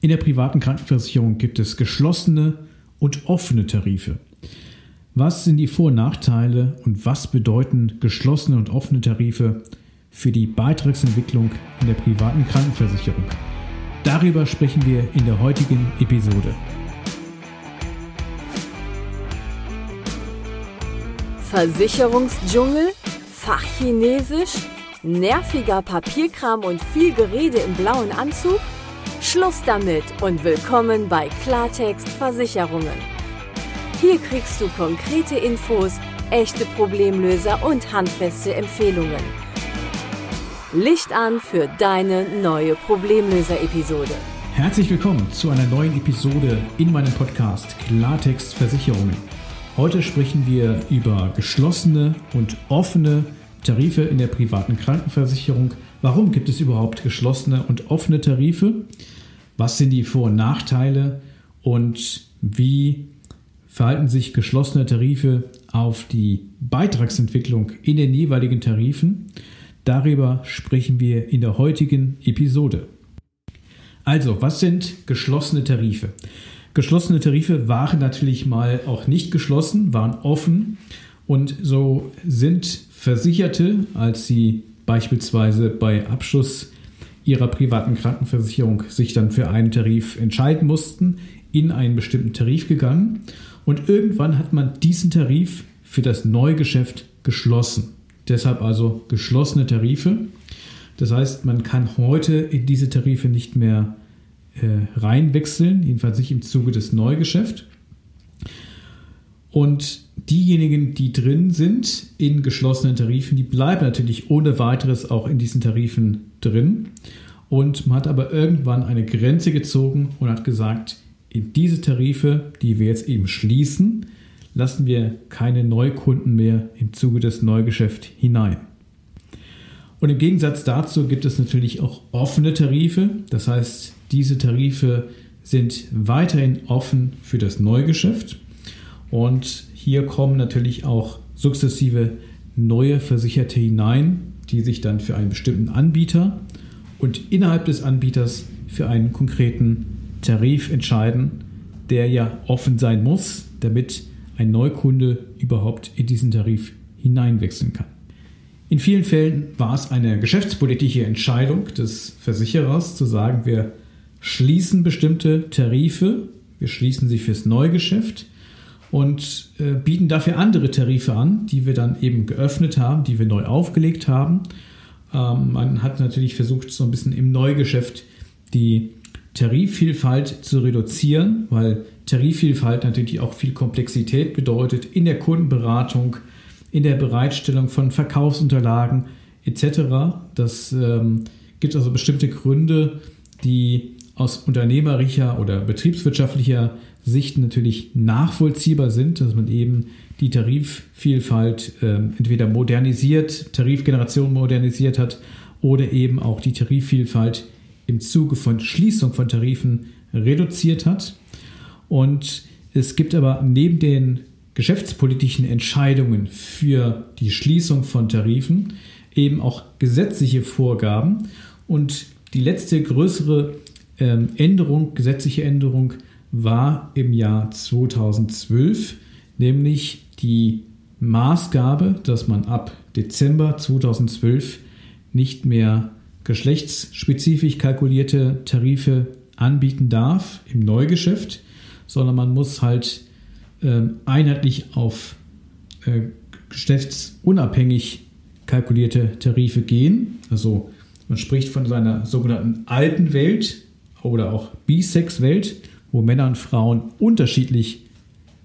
In der privaten Krankenversicherung gibt es geschlossene und offene Tarife. Was sind die Vor- und Nachteile und was bedeuten geschlossene und offene Tarife für die Beitragsentwicklung in der privaten Krankenversicherung? Darüber sprechen wir in der heutigen Episode. Versicherungsdschungel, Fachchinesisch, nerviger Papierkram und viel Gerede im blauen Anzug? Schluss damit und willkommen bei Klartext Versicherungen. Hier kriegst du konkrete Infos, echte Problemlöser und handfeste Empfehlungen. Licht an für deine neue Problemlöser-Episode. Herzlich willkommen zu einer neuen Episode in meinem Podcast Klartext Versicherungen. Heute sprechen wir über geschlossene und offene Tarife in der privaten Krankenversicherung. Warum gibt es überhaupt geschlossene und offene Tarife? Was sind die Vor- und Nachteile? Und wie verhalten sich geschlossene Tarife auf die Beitragsentwicklung in den jeweiligen Tarifen? Darüber sprechen wir in der heutigen Episode. Also, was sind geschlossene Tarife? Geschlossene Tarife waren natürlich mal auch nicht geschlossen, waren offen und so sind Versicherte, als sie beispielsweise bei Abschluss ihrer privaten Krankenversicherung sich dann für einen Tarif entscheiden mussten, in einen bestimmten Tarif gegangen und irgendwann hat man diesen Tarif für das Neugeschäft geschlossen. Deshalb also geschlossene Tarife. Das heißt, man kann heute in diese Tarife nicht mehr äh, reinwechseln, jedenfalls nicht im Zuge des Neugeschäfts. Und diejenigen, die drin sind in geschlossenen Tarifen, die bleiben natürlich ohne weiteres auch in diesen Tarifen drin. Und man hat aber irgendwann eine Grenze gezogen und hat gesagt, in diese Tarife, die wir jetzt eben schließen, lassen wir keine Neukunden mehr im Zuge des Neugeschäfts hinein. Und im Gegensatz dazu gibt es natürlich auch offene Tarife. Das heißt, diese Tarife sind weiterhin offen für das Neugeschäft. Und hier kommen natürlich auch sukzessive neue Versicherte hinein, die sich dann für einen bestimmten Anbieter und innerhalb des Anbieters für einen konkreten Tarif entscheiden, der ja offen sein muss, damit ein Neukunde überhaupt in diesen Tarif hineinwechseln kann. In vielen Fällen war es eine geschäftspolitische Entscheidung des Versicherers zu sagen, wir schließen bestimmte Tarife, wir schließen sie fürs Neugeschäft und äh, bieten dafür andere Tarife an, die wir dann eben geöffnet haben, die wir neu aufgelegt haben. Ähm, man hat natürlich versucht, so ein bisschen im Neugeschäft die Tarifvielfalt zu reduzieren, weil Tarifvielfalt natürlich auch viel Komplexität bedeutet in der Kundenberatung, in der Bereitstellung von Verkaufsunterlagen etc. Das ähm, gibt also bestimmte Gründe, die aus unternehmerischer oder betriebswirtschaftlicher Sicht natürlich nachvollziehbar sind, dass man eben die Tarifvielfalt äh, entweder modernisiert, Tarifgeneration modernisiert hat oder eben auch die Tarifvielfalt im Zuge von Schließung von Tarifen reduziert hat. Und es gibt aber neben den geschäftspolitischen Entscheidungen für die Schließung von Tarifen eben auch gesetzliche Vorgaben. Und die letzte größere ähm, Änderung, gesetzliche Änderung, war im Jahr 2012, nämlich die Maßgabe, dass man ab Dezember 2012 nicht mehr geschlechtsspezifisch kalkulierte Tarife anbieten darf im Neugeschäft, sondern man muss halt äh, einheitlich auf äh, geschlechtsunabhängig kalkulierte Tarife gehen. Also man spricht von seiner sogenannten alten Welt oder auch Bisex-Welt, wo Männer und Frauen unterschiedlich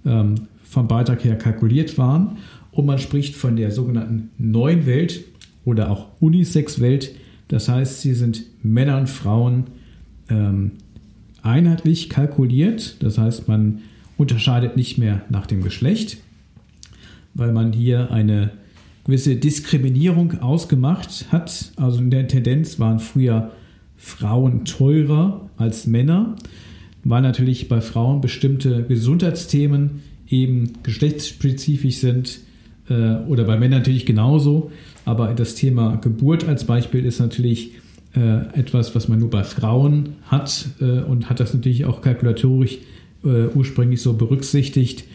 ähm, vom Beitrag her kalkuliert waren. Und man spricht von der sogenannten neuen Welt oder auch Unisex-Welt. Das heißt, sie sind Männer und Frauen ähm, einheitlich kalkuliert. Das heißt, man unterscheidet nicht mehr nach dem Geschlecht, weil man hier eine gewisse Diskriminierung ausgemacht hat. Also in der Tendenz waren früher Frauen teurer als Männer, weil natürlich bei Frauen bestimmte Gesundheitsthemen eben geschlechtsspezifisch sind äh, oder bei Männern natürlich genauso. Aber das Thema Geburt als Beispiel ist natürlich äh, etwas, was man nur bei Frauen hat äh, und hat das natürlich auch kalkulatorisch äh, ursprünglich so berücksichtigt.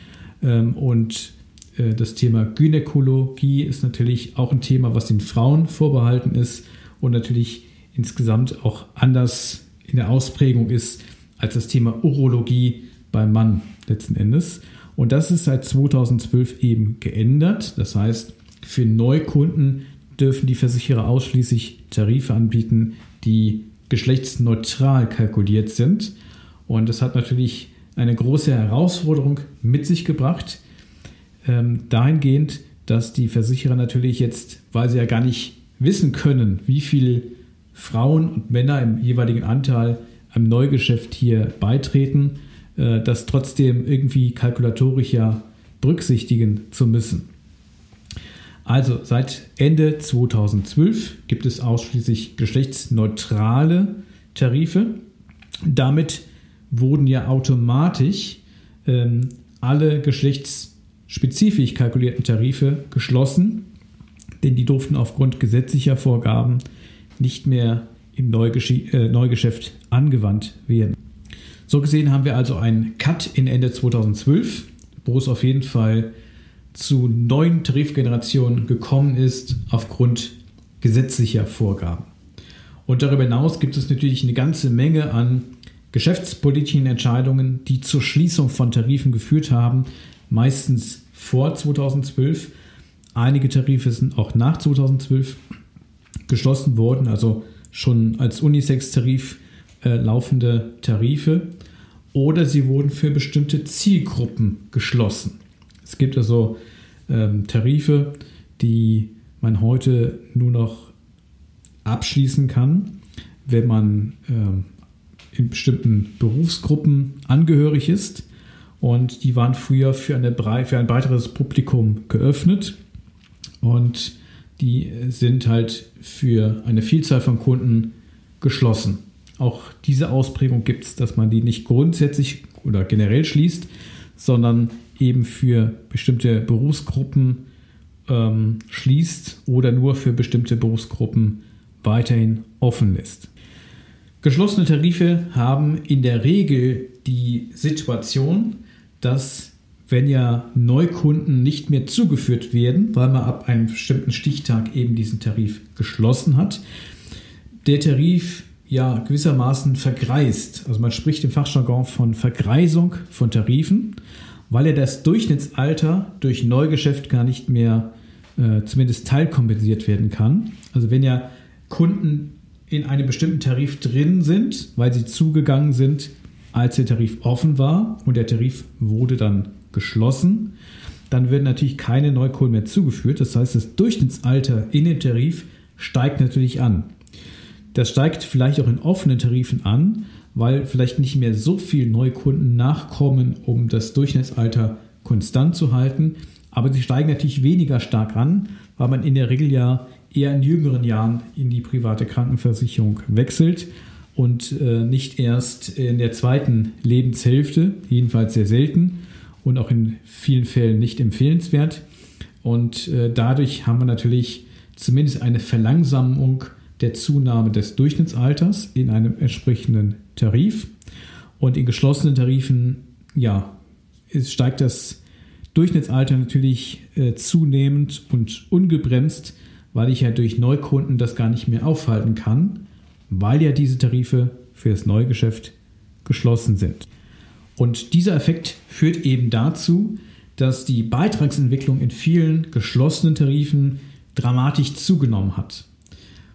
Ähm, und äh, das Thema Gynäkologie ist natürlich auch ein Thema, was den Frauen vorbehalten ist und natürlich insgesamt auch anders in der Ausprägung ist als das Thema Urologie beim Mann letzten Endes. Und das ist seit 2012 eben geändert. Das heißt, für Neukunden dürfen die Versicherer ausschließlich Tarife anbieten, die geschlechtsneutral kalkuliert sind. Und das hat natürlich eine große Herausforderung mit sich gebracht, ähm, dahingehend, dass die Versicherer natürlich jetzt, weil sie ja gar nicht wissen können, wie viele Frauen und Männer im jeweiligen Anteil am Neugeschäft hier beitreten, äh, das trotzdem irgendwie kalkulatorisch ja berücksichtigen zu müssen. Also seit Ende 2012 gibt es ausschließlich geschlechtsneutrale Tarife. Damit wurden ja automatisch ähm, alle geschlechtsspezifisch kalkulierten Tarife geschlossen, denn die durften aufgrund gesetzlicher Vorgaben nicht mehr im Neugesch äh, Neugeschäft angewandt werden. So gesehen haben wir also einen Cut in Ende 2012, wo es auf jeden Fall zu neuen Tarifgenerationen gekommen ist aufgrund gesetzlicher Vorgaben. Und darüber hinaus gibt es natürlich eine ganze Menge an geschäftspolitischen Entscheidungen, die zur Schließung von Tarifen geführt haben, meistens vor 2012. Einige Tarife sind auch nach 2012 geschlossen worden, also schon als Unisex-Tarif äh, laufende Tarife. Oder sie wurden für bestimmte Zielgruppen geschlossen. Es gibt also ähm, Tarife, die man heute nur noch abschließen kann, wenn man ähm, in bestimmten Berufsgruppen angehörig ist. Und die waren früher für, eine, für ein weiteres Publikum geöffnet. Und die sind halt für eine Vielzahl von Kunden geschlossen. Auch diese Ausprägung gibt es, dass man die nicht grundsätzlich oder generell schließt, sondern eben für bestimmte Berufsgruppen ähm, schließt oder nur für bestimmte Berufsgruppen weiterhin offen lässt. Geschlossene Tarife haben in der Regel die Situation, dass wenn ja Neukunden nicht mehr zugeführt werden, weil man ab einem bestimmten Stichtag eben diesen Tarif geschlossen hat, der Tarif ja gewissermaßen vergreist. Also man spricht im Fachjargon von Vergreisung von Tarifen weil er das Durchschnittsalter durch Neugeschäft gar nicht mehr äh, zumindest teilkompensiert werden kann. Also wenn ja Kunden in einem bestimmten Tarif drin sind, weil sie zugegangen sind, als der Tarif offen war und der Tarif wurde dann geschlossen, dann werden natürlich keine Neukunden mehr zugeführt. Das heißt, das Durchschnittsalter in dem Tarif steigt natürlich an. Das steigt vielleicht auch in offenen Tarifen an, weil vielleicht nicht mehr so viele Neukunden nachkommen, um das Durchschnittsalter konstant zu halten. Aber sie steigen natürlich weniger stark an, weil man in der Regel ja eher in jüngeren Jahren in die private Krankenversicherung wechselt und äh, nicht erst in der zweiten Lebenshälfte, jedenfalls sehr selten und auch in vielen Fällen nicht empfehlenswert. Und äh, dadurch haben wir natürlich zumindest eine Verlangsamung der Zunahme des Durchschnittsalters in einem entsprechenden Tarif. Und in geschlossenen Tarifen, ja, steigt das Durchschnittsalter natürlich äh, zunehmend und ungebremst, weil ich ja durch Neukunden das gar nicht mehr aufhalten kann, weil ja diese Tarife für das Neugeschäft geschlossen sind. Und dieser Effekt führt eben dazu, dass die Beitragsentwicklung in vielen geschlossenen Tarifen dramatisch zugenommen hat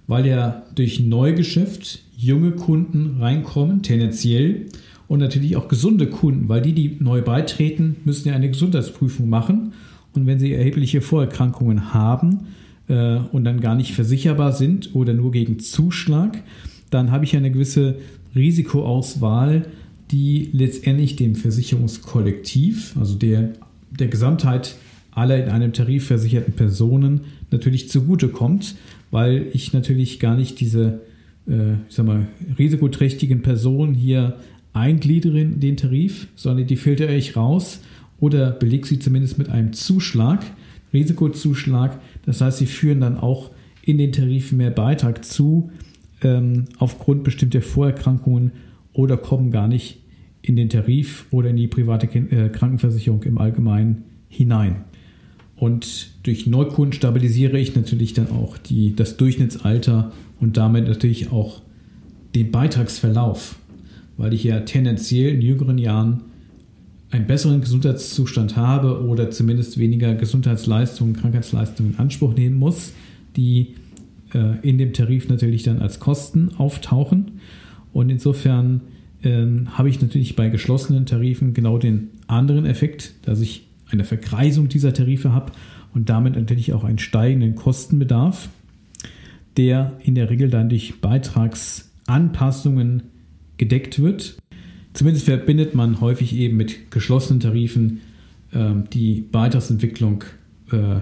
weil ja durch Neugeschäft junge Kunden reinkommen, tendenziell, und natürlich auch gesunde Kunden, weil die, die neu beitreten, müssen ja eine Gesundheitsprüfung machen. Und wenn sie erhebliche Vorerkrankungen haben äh, und dann gar nicht versicherbar sind oder nur gegen Zuschlag, dann habe ich eine gewisse Risikoauswahl, die letztendlich dem Versicherungskollektiv, also der, der Gesamtheit aller in einem Tarif versicherten Personen natürlich zugutekommt, weil ich natürlich gar nicht diese äh, ich sag mal, risikoträchtigen Personen hier eingliedere in den Tarif, sondern die filtere ich raus oder belege sie zumindest mit einem Zuschlag, Risikozuschlag. Das heißt, sie führen dann auch in den Tarifen mehr Beitrag zu, ähm, aufgrund bestimmter Vorerkrankungen oder kommen gar nicht in den Tarif oder in die private äh, Krankenversicherung im Allgemeinen hinein. Und durch Neukunden stabilisiere ich natürlich dann auch die, das Durchschnittsalter und damit natürlich auch den Beitragsverlauf, weil ich ja tendenziell in jüngeren Jahren einen besseren Gesundheitszustand habe oder zumindest weniger Gesundheitsleistungen, Krankheitsleistungen in Anspruch nehmen muss, die äh, in dem Tarif natürlich dann als Kosten auftauchen. Und insofern äh, habe ich natürlich bei geschlossenen Tarifen genau den anderen Effekt, dass ich eine Verkreisung dieser Tarife habe und damit natürlich auch einen steigenden Kostenbedarf, der in der Regel dann durch Beitragsanpassungen gedeckt wird. Zumindest verbindet man häufig eben mit geschlossenen Tarifen äh, die Beitragsentwicklung äh,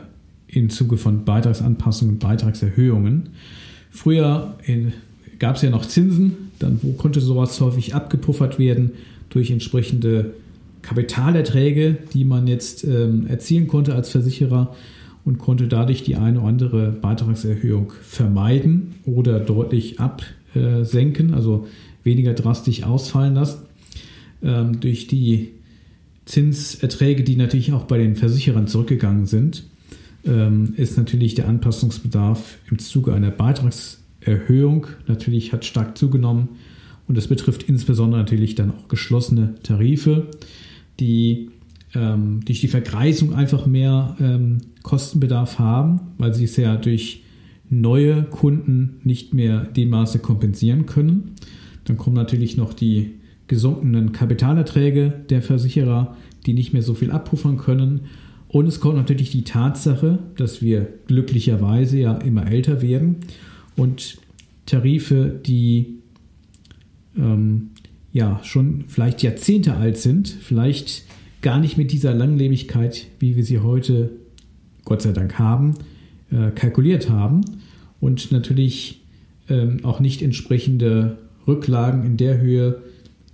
im Zuge von Beitragsanpassungen und Beitragserhöhungen. Früher gab es ja noch Zinsen, dann konnte sowas häufig abgepuffert werden durch entsprechende Kapitalerträge, die man jetzt ähm, erzielen konnte als Versicherer und konnte dadurch die eine oder andere Beitragserhöhung vermeiden oder deutlich absenken, also weniger drastisch ausfallen lassen. Ähm, durch die Zinserträge, die natürlich auch bei den Versicherern zurückgegangen sind, ähm, ist natürlich der Anpassungsbedarf im Zuge einer Beitragserhöhung natürlich hat stark zugenommen und das betrifft insbesondere natürlich dann auch geschlossene Tarife die ähm, durch die Vergreisung einfach mehr ähm, Kostenbedarf haben, weil sie es ja durch neue Kunden nicht mehr dem Maße kompensieren können. Dann kommen natürlich noch die gesunkenen Kapitalerträge der Versicherer, die nicht mehr so viel abpuffern können. Und es kommt natürlich die Tatsache, dass wir glücklicherweise ja immer älter werden und Tarife, die ähm, ja schon vielleicht Jahrzehnte alt sind, vielleicht gar nicht mit dieser Langlebigkeit, wie wir sie heute Gott sei Dank haben, äh, kalkuliert haben und natürlich ähm, auch nicht entsprechende Rücklagen in der Höhe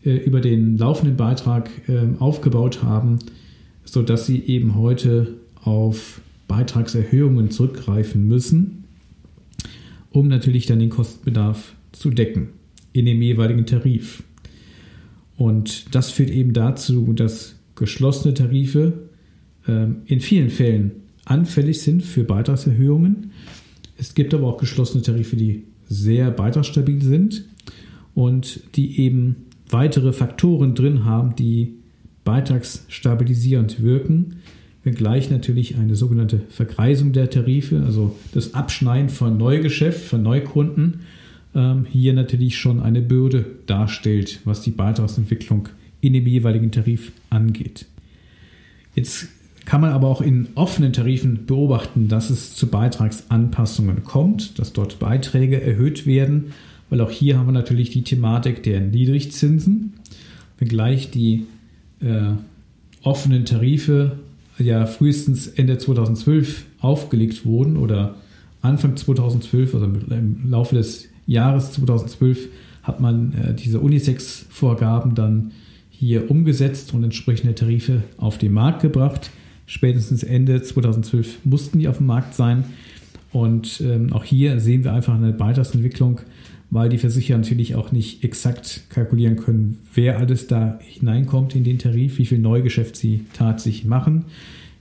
äh, über den laufenden Beitrag äh, aufgebaut haben, sodass sie eben heute auf Beitragserhöhungen zurückgreifen müssen, um natürlich dann den Kostenbedarf zu decken in dem jeweiligen Tarif. Und das führt eben dazu, dass geschlossene Tarife ähm, in vielen Fällen anfällig sind für Beitragserhöhungen. Es gibt aber auch geschlossene Tarife, die sehr beitragsstabil sind und die eben weitere Faktoren drin haben, die beitragsstabilisierend wirken, wenngleich natürlich eine sogenannte Verkreisung der Tarife, also das Abschneiden von Neugeschäft, von Neukunden, ähm, hier natürlich schon eine Bürde darstellt, was die Beitragsentwicklung in dem jeweiligen Tarif angeht. Jetzt kann man aber auch in offenen Tarifen beobachten, dass es zu Beitragsanpassungen kommt, dass dort Beiträge erhöht werden, weil auch hier haben wir natürlich die Thematik der Niedrigzinsen, wenngleich die äh, offenen Tarife ja frühestens Ende 2012 aufgelegt wurden oder Anfang 2012, also im Laufe des Jahres 2012 hat man äh, diese Unisex-Vorgaben dann hier umgesetzt und entsprechende Tarife auf den Markt gebracht. Spätestens Ende 2012 mussten die auf dem Markt sein. Und ähm, auch hier sehen wir einfach eine Beitragsentwicklung, weil die Versicherer natürlich auch nicht exakt kalkulieren können, wer alles da hineinkommt in den Tarif, wie viel Neugeschäft sie tatsächlich machen,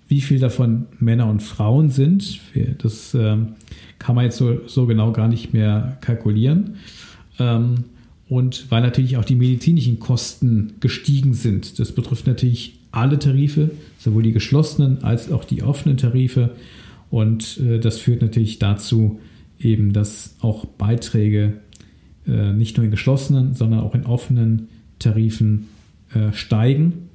wie viel davon Männer und Frauen sind. Das ähm, kann man jetzt so, so genau gar nicht mehr kalkulieren. Ähm, und weil natürlich auch die medizinischen Kosten gestiegen sind. Das betrifft natürlich alle Tarife, sowohl die geschlossenen als auch die offenen Tarife. Und äh, das führt natürlich dazu, eben, dass auch Beiträge äh, nicht nur in geschlossenen, sondern auch in offenen Tarifen äh, steigen.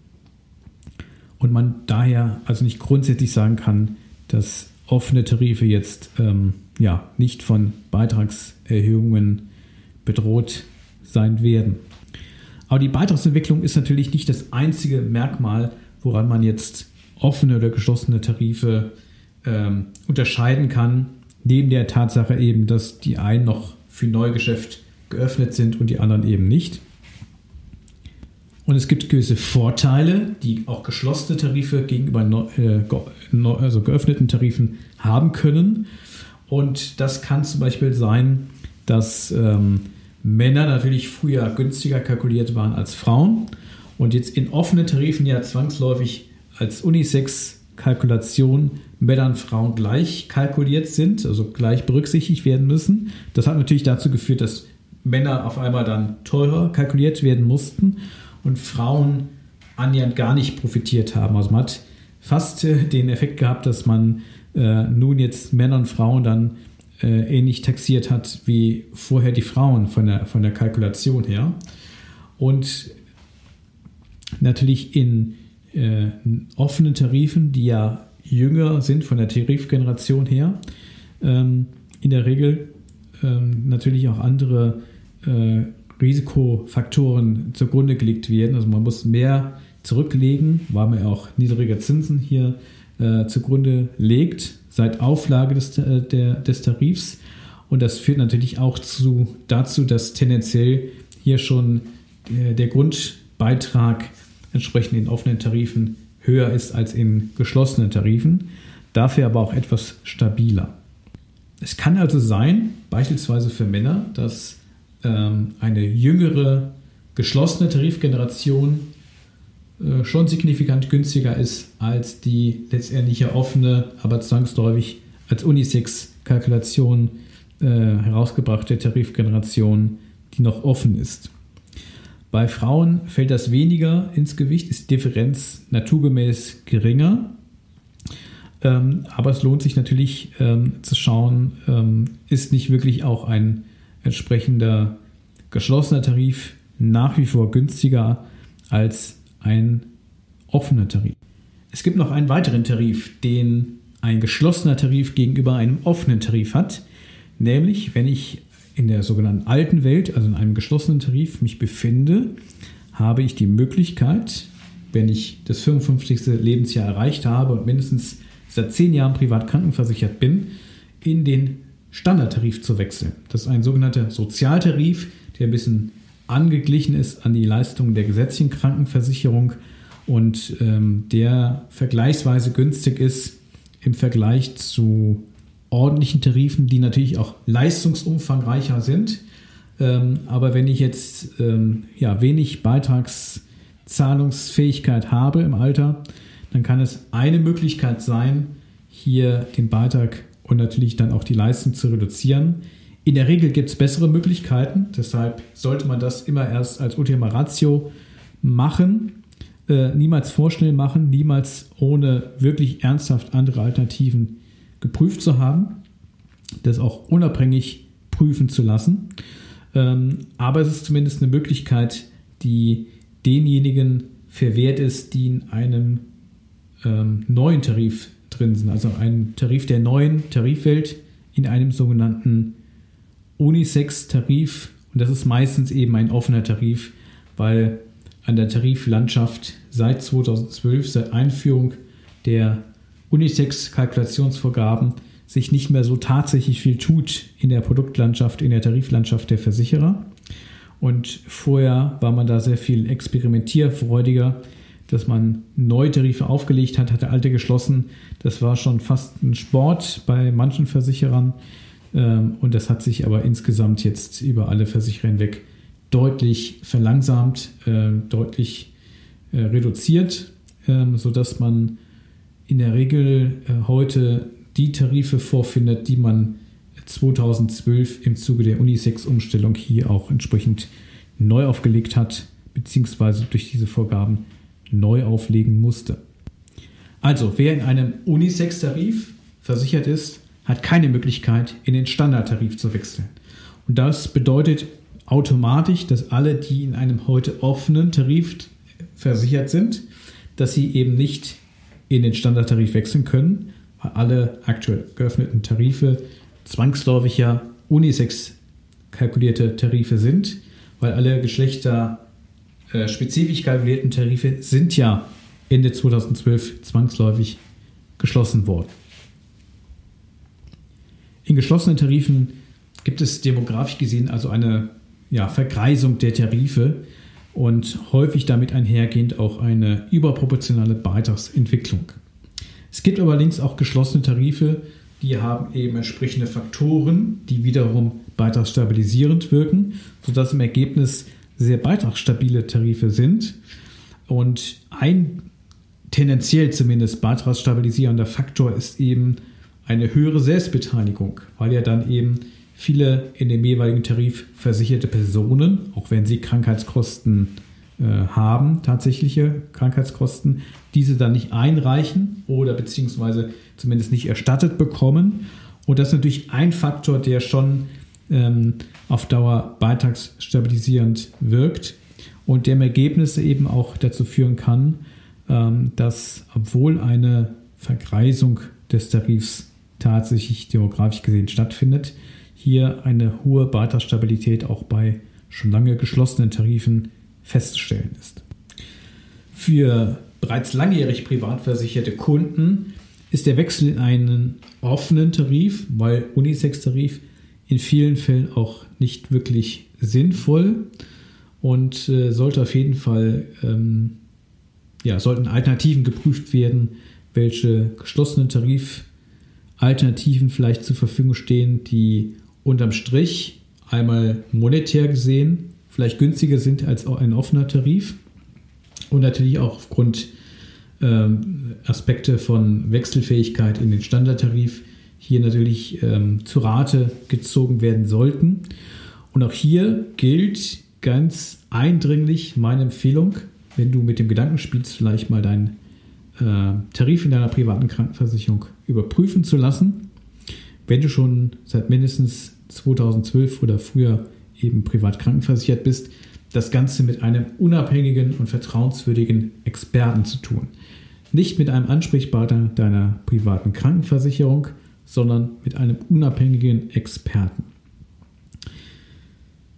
Und man daher also nicht grundsätzlich sagen kann, dass offene Tarife jetzt ähm, ja, nicht von Beitragserhöhungen bedroht sein werden. Aber die Beitragsentwicklung ist natürlich nicht das einzige Merkmal, woran man jetzt offene oder geschlossene Tarife ähm, unterscheiden kann, neben der Tatsache eben, dass die einen noch für Neugeschäft geöffnet sind und die anderen eben nicht. Und es gibt gewisse Vorteile, die auch geschlossene Tarife gegenüber äh, also geöffneten Tarifen haben können. Und das kann zum Beispiel sein, dass ähm, Männer natürlich früher günstiger kalkuliert waren als Frauen und jetzt in offenen Tarifen ja zwangsläufig als Unisex-Kalkulation Männer und Frauen gleich kalkuliert sind, also gleich berücksichtigt werden müssen. Das hat natürlich dazu geführt, dass Männer auf einmal dann teurer kalkuliert werden mussten und Frauen annähernd gar nicht profitiert haben. Also man hat fast äh, den Effekt gehabt, dass man äh, nun jetzt Männer und Frauen dann äh, ähnlich taxiert hat wie vorher die Frauen von der, von der Kalkulation her. Und natürlich in äh, offenen Tarifen, die ja jünger sind von der Tarifgeneration her, ähm, in der Regel ähm, natürlich auch andere äh, Risikofaktoren zugrunde gelegt werden. Also man muss mehr zurücklegen, weil man ja auch niedrige Zinsen hier äh, zugrunde legt seit Auflage des, äh, der, des Tarifs. Und das führt natürlich auch zu, dazu, dass tendenziell hier schon der, der Grundbeitrag entsprechend in offenen Tarifen höher ist als in geschlossenen Tarifen, dafür aber auch etwas stabiler. Es kann also sein, beispielsweise für Männer, dass ähm, eine jüngere geschlossene Tarifgeneration äh, schon signifikant günstiger ist als die letztendliche offene, aber zwangsläufig als Unisex-Kalkulation äh, herausgebrachte Tarifgeneration, die noch offen ist. Bei Frauen fällt das weniger ins Gewicht, ist die Differenz naturgemäß geringer. Ähm, aber es lohnt sich natürlich ähm, zu schauen, ähm, ist nicht wirklich auch ein entsprechender geschlossener Tarif nach wie vor günstiger als ein offener Tarif. Es gibt noch einen weiteren Tarif, den ein geschlossener Tarif gegenüber einem offenen Tarif hat, nämlich wenn ich in der sogenannten alten Welt, also in einem geschlossenen Tarif, mich befinde, habe ich die Möglichkeit, wenn ich das 55. Lebensjahr erreicht habe und mindestens seit zehn Jahren privat krankenversichert bin, in den Standardtarif zu wechseln. Das ist ein sogenannter Sozialtarif, der ein bisschen angeglichen ist an die Leistungen der gesetzlichen Krankenversicherung und ähm, der vergleichsweise günstig ist im Vergleich zu ordentlichen Tarifen, die natürlich auch leistungsumfangreicher sind. Ähm, aber wenn ich jetzt ähm, ja, wenig Beitragszahlungsfähigkeit habe im Alter, dann kann es eine Möglichkeit sein, hier den Beitrag und natürlich dann auch die Leistung zu reduzieren. In der Regel gibt es bessere Möglichkeiten, deshalb sollte man das immer erst als Ultima Ratio machen, äh, niemals vorschnell machen, niemals ohne wirklich ernsthaft andere Alternativen geprüft zu haben, das auch unabhängig prüfen zu lassen. Ähm, aber es ist zumindest eine Möglichkeit, die denjenigen verwehrt ist, die in einem ähm, neuen Tarif drin sind, also einem Tarif der neuen Tarifwelt in einem sogenannten Unisex-Tarif. Und das ist meistens eben ein offener Tarif, weil an der Tariflandschaft seit 2012, seit Einführung der Unisex-Kalkulationsvorgaben sich nicht mehr so tatsächlich viel tut in der Produktlandschaft, in der Tariflandschaft der Versicherer. Und vorher war man da sehr viel experimentierfreudiger, dass man neue Tarife aufgelegt hat, hatte alte geschlossen. Das war schon fast ein Sport bei manchen Versicherern. Ähm, und das hat sich aber insgesamt jetzt über alle Versicherer hinweg deutlich verlangsamt, äh, deutlich äh, reduziert, ähm, sodass man in der Regel äh, heute die Tarife vorfindet, die man 2012 im Zuge der Unisex-Umstellung hier auch entsprechend neu aufgelegt hat, beziehungsweise durch diese Vorgaben neu auflegen musste. Also, wer in einem Unisex-Tarif versichert ist, hat keine Möglichkeit, in den Standardtarif zu wechseln. Und das bedeutet automatisch, dass alle, die in einem heute offenen Tarif versichert sind, dass sie eben nicht in den Standardtarif wechseln können, weil alle aktuell geöffneten Tarife zwangsläufig ja unisex kalkulierte Tarife sind, weil alle Geschlechter äh, spezifisch kalkulierten Tarife sind ja Ende 2012 zwangsläufig geschlossen worden. In geschlossenen Tarifen gibt es demografisch gesehen also eine ja, Verkreisung der Tarife, und häufig damit einhergehend auch eine überproportionale Beitragsentwicklung. Es gibt aber links auch geschlossene Tarife, die haben eben entsprechende Faktoren, die wiederum beitragsstabilisierend wirken, sodass im Ergebnis sehr beitragsstabile Tarife sind. Und ein tendenziell zumindest beitragsstabilisierender Faktor ist eben eine höhere Selbstbeteiligung, weil ja dann eben viele in dem jeweiligen Tarif versicherte Personen, auch wenn sie Krankheitskosten äh, haben, tatsächliche Krankheitskosten, diese dann nicht einreichen oder beziehungsweise zumindest nicht erstattet bekommen. Und das ist natürlich ein Faktor, der schon ähm, auf Dauer beitragsstabilisierend wirkt und der im Ergebnis eben auch dazu führen kann, ähm, dass obwohl eine Vergreisung des Tarifs tatsächlich demografisch gesehen stattfindet, hier eine hohe Beitragsstabilität auch bei schon lange geschlossenen Tarifen festzustellen ist. Für bereits langjährig privat versicherte Kunden ist der Wechsel in einen offenen Tarif, weil Unisex-Tarif in vielen Fällen auch nicht wirklich sinnvoll und äh, sollte auf jeden Fall, ähm, ja, sollten Alternativen geprüft werden, welche geschlossenen Tarifalternativen vielleicht zur Verfügung stehen, die unterm Strich einmal monetär gesehen vielleicht günstiger sind als ein offener Tarif und natürlich auch aufgrund ähm, Aspekte von Wechselfähigkeit in den Standardtarif hier natürlich ähm, zu Rate gezogen werden sollten. Und auch hier gilt ganz eindringlich meine Empfehlung, wenn du mit dem Gedanken spielst, vielleicht mal deinen äh, Tarif in deiner privaten Krankenversicherung überprüfen zu lassen. Wenn du schon seit mindestens 2012 oder früher eben privat krankenversichert bist, das Ganze mit einem unabhängigen und vertrauenswürdigen Experten zu tun. Nicht mit einem Ansprechpartner deiner privaten Krankenversicherung, sondern mit einem unabhängigen Experten.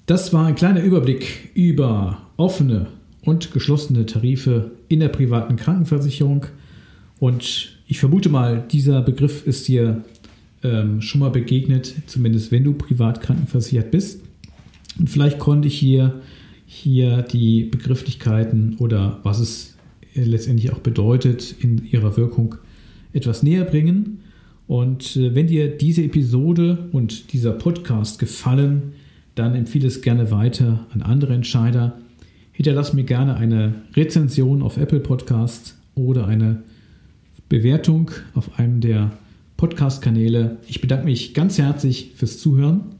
Das war ein kleiner Überblick über offene und geschlossene Tarife in der privaten Krankenversicherung. Und ich vermute mal, dieser Begriff ist dir ähm, schon mal begegnet, zumindest wenn du privat krankenversichert bist. Und vielleicht konnte ich hier, hier die Begrifflichkeiten oder was es letztendlich auch bedeutet in ihrer Wirkung etwas näher bringen. Und äh, wenn dir diese Episode und dieser Podcast gefallen, dann empfehle es gerne weiter an andere Entscheider. Hinterlass mir gerne eine Rezension auf Apple Podcasts oder eine Bewertung auf einem der Podcast-Kanäle. Ich bedanke mich ganz herzlich fürs Zuhören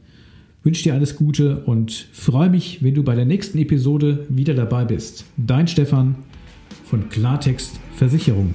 wünsche dir alles Gute und freue mich, wenn du bei der nächsten Episode wieder dabei bist. Dein Stefan von Klartext Versicherung.